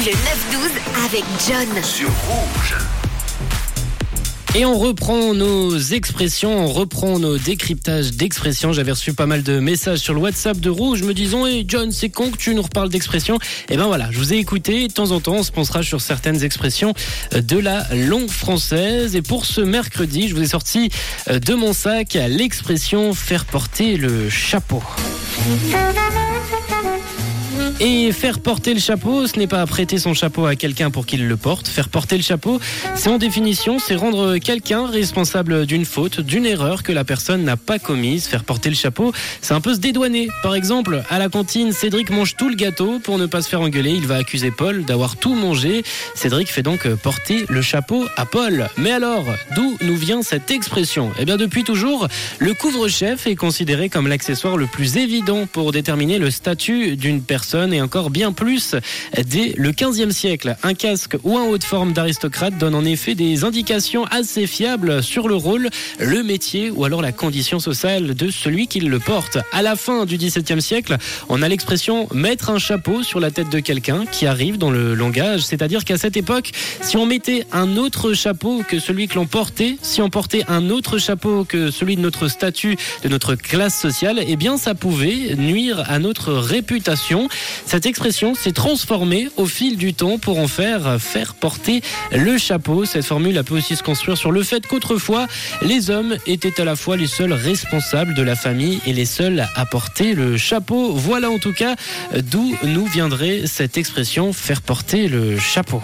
Le 9-12 avec John. Sur Rouge. Et on reprend nos expressions, on reprend nos décryptages d'expressions. J'avais reçu pas mal de messages sur le WhatsApp de Rouge me disant hey John, c'est con que tu nous reparles d'expressions. Et ben voilà, je vous ai écouté. De temps en temps, on se pensera sur certaines expressions de la langue française. Et pour ce mercredi, je vous ai sorti de mon sac l'expression faire porter le chapeau. Et faire porter le chapeau, ce n'est pas prêter son chapeau à quelqu'un pour qu'il le porte. Faire porter le chapeau, c'est en définition, c'est rendre quelqu'un responsable d'une faute, d'une erreur que la personne n'a pas commise. Faire porter le chapeau, c'est un peu se dédouaner. Par exemple, à la cantine, Cédric mange tout le gâteau. Pour ne pas se faire engueuler, il va accuser Paul d'avoir tout mangé. Cédric fait donc porter le chapeau à Paul. Mais alors, d'où nous vient cette expression? Eh bien, depuis toujours, le couvre-chef est considéré comme l'accessoire le plus évident pour déterminer le statut d'une personne et encore bien plus dès le 15e siècle. Un casque ou un haut de forme d'aristocrate donne en effet des indications assez fiables sur le rôle, le métier ou alors la condition sociale de celui qui le porte. À la fin du 17e siècle, on a l'expression mettre un chapeau sur la tête de quelqu'un qui arrive dans le langage, c'est-à-dire qu'à cette époque, si on mettait un autre chapeau que celui que l'on portait, si on portait un autre chapeau que celui de notre statut, de notre classe sociale, eh bien ça pouvait nuire à notre réputation. Cette expression s'est transformée au fil du temps pour en faire faire porter le chapeau. Cette formule pu aussi se construire sur le fait qu'autrefois, les hommes étaient à la fois les seuls responsables de la famille et les seuls à porter le chapeau. Voilà en tout cas d'où nous viendrait cette expression faire porter le chapeau.